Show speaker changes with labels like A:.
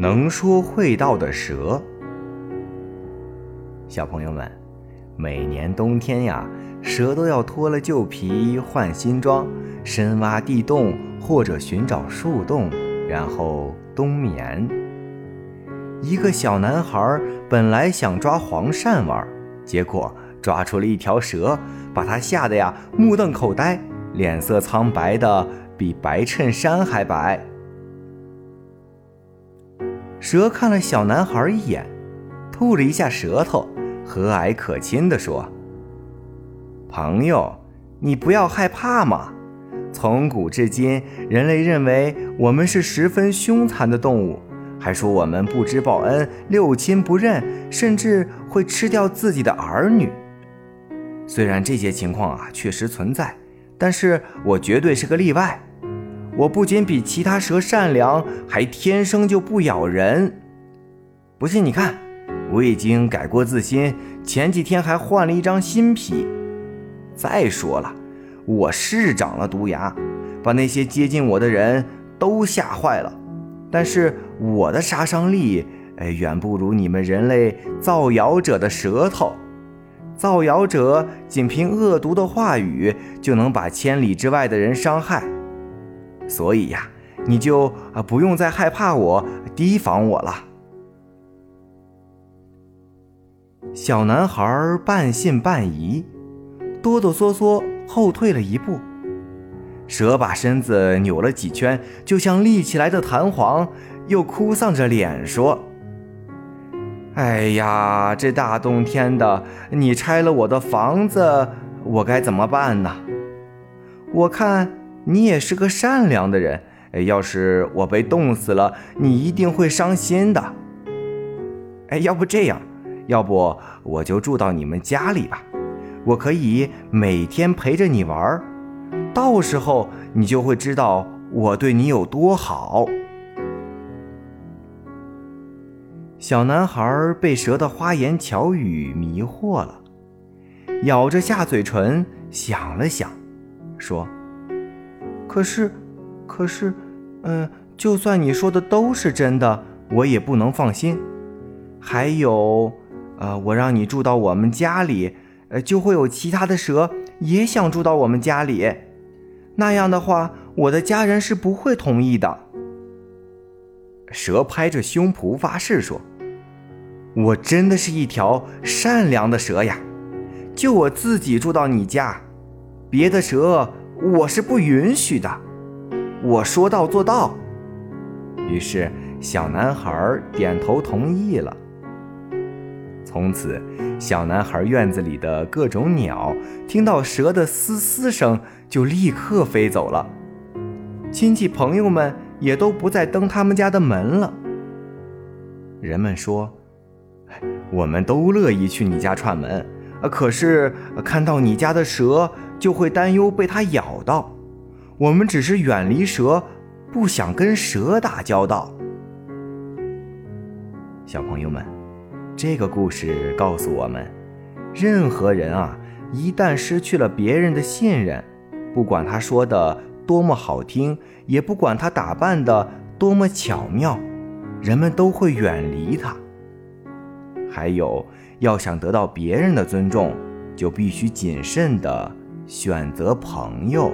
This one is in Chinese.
A: 能说会道的蛇。小朋友们，每年冬天呀，蛇都要脱了旧皮换新装，深挖地洞或者寻找树洞，然后冬眠。一个小男孩本来想抓黄鳝玩，结果抓出了一条蛇，把他吓得呀目瞪口呆，脸色苍白的比白衬衫还白。蛇看了小男孩一眼，吐了一下舌头，和蔼可亲地说：“朋友，你不要害怕嘛。从古至今，人类认为我们是十分凶残的动物，还说我们不知报恩、六亲不认，甚至会吃掉自己的儿女。虽然这些情况啊确实存在，但是我绝对是个例外。”我不仅比其他蛇善良，还天生就不咬人。不信你看，我已经改过自新，前几天还换了一张新皮。再说了，我是长了毒牙，把那些接近我的人都吓坏了。但是我的杀伤力，哎，远不如你们人类造谣者的舌头。造谣者仅凭恶毒的话语，就能把千里之外的人伤害。所以呀，你就啊不用再害怕我、提防我了。小男孩半信半疑，哆哆嗦嗦后退了一步。蛇把身子扭了几圈，就像立起来的弹簧，又哭丧着脸说：“哎呀，这大冬天的，你拆了我的房子，我该怎么办呢？我看。”你也是个善良的人，要是我被冻死了，你一定会伤心的。哎，要不这样，要不我就住到你们家里吧，我可以每天陪着你玩，到时候你就会知道我对你有多好。小男孩被蛇的花言巧语迷惑了，咬着下嘴唇想了想，说。可是，可是，嗯，就算你说的都是真的，我也不能放心。还有，呃，我让你住到我们家里，呃，就会有其他的蛇也想住到我们家里。那样的话，我的家人是不会同意的。蛇拍着胸脯发誓说：“我真的是一条善良的蛇呀，就我自己住到你家，别的蛇。”我是不允许的，我说到做到。于是小男孩点头同意了。从此，小男孩院子里的各种鸟听到蛇的嘶嘶声，就立刻飞走了。亲戚朋友们也都不再登他们家的门了。人们说：“我们都乐意去你家串门，可是看到你家的蛇。”就会担忧被它咬到。我们只是远离蛇，不想跟蛇打交道。小朋友们，这个故事告诉我们，任何人啊，一旦失去了别人的信任，不管他说的多么好听，也不管他打扮的多么巧妙，人们都会远离他。还有，要想得到别人的尊重，就必须谨慎的。选择朋友。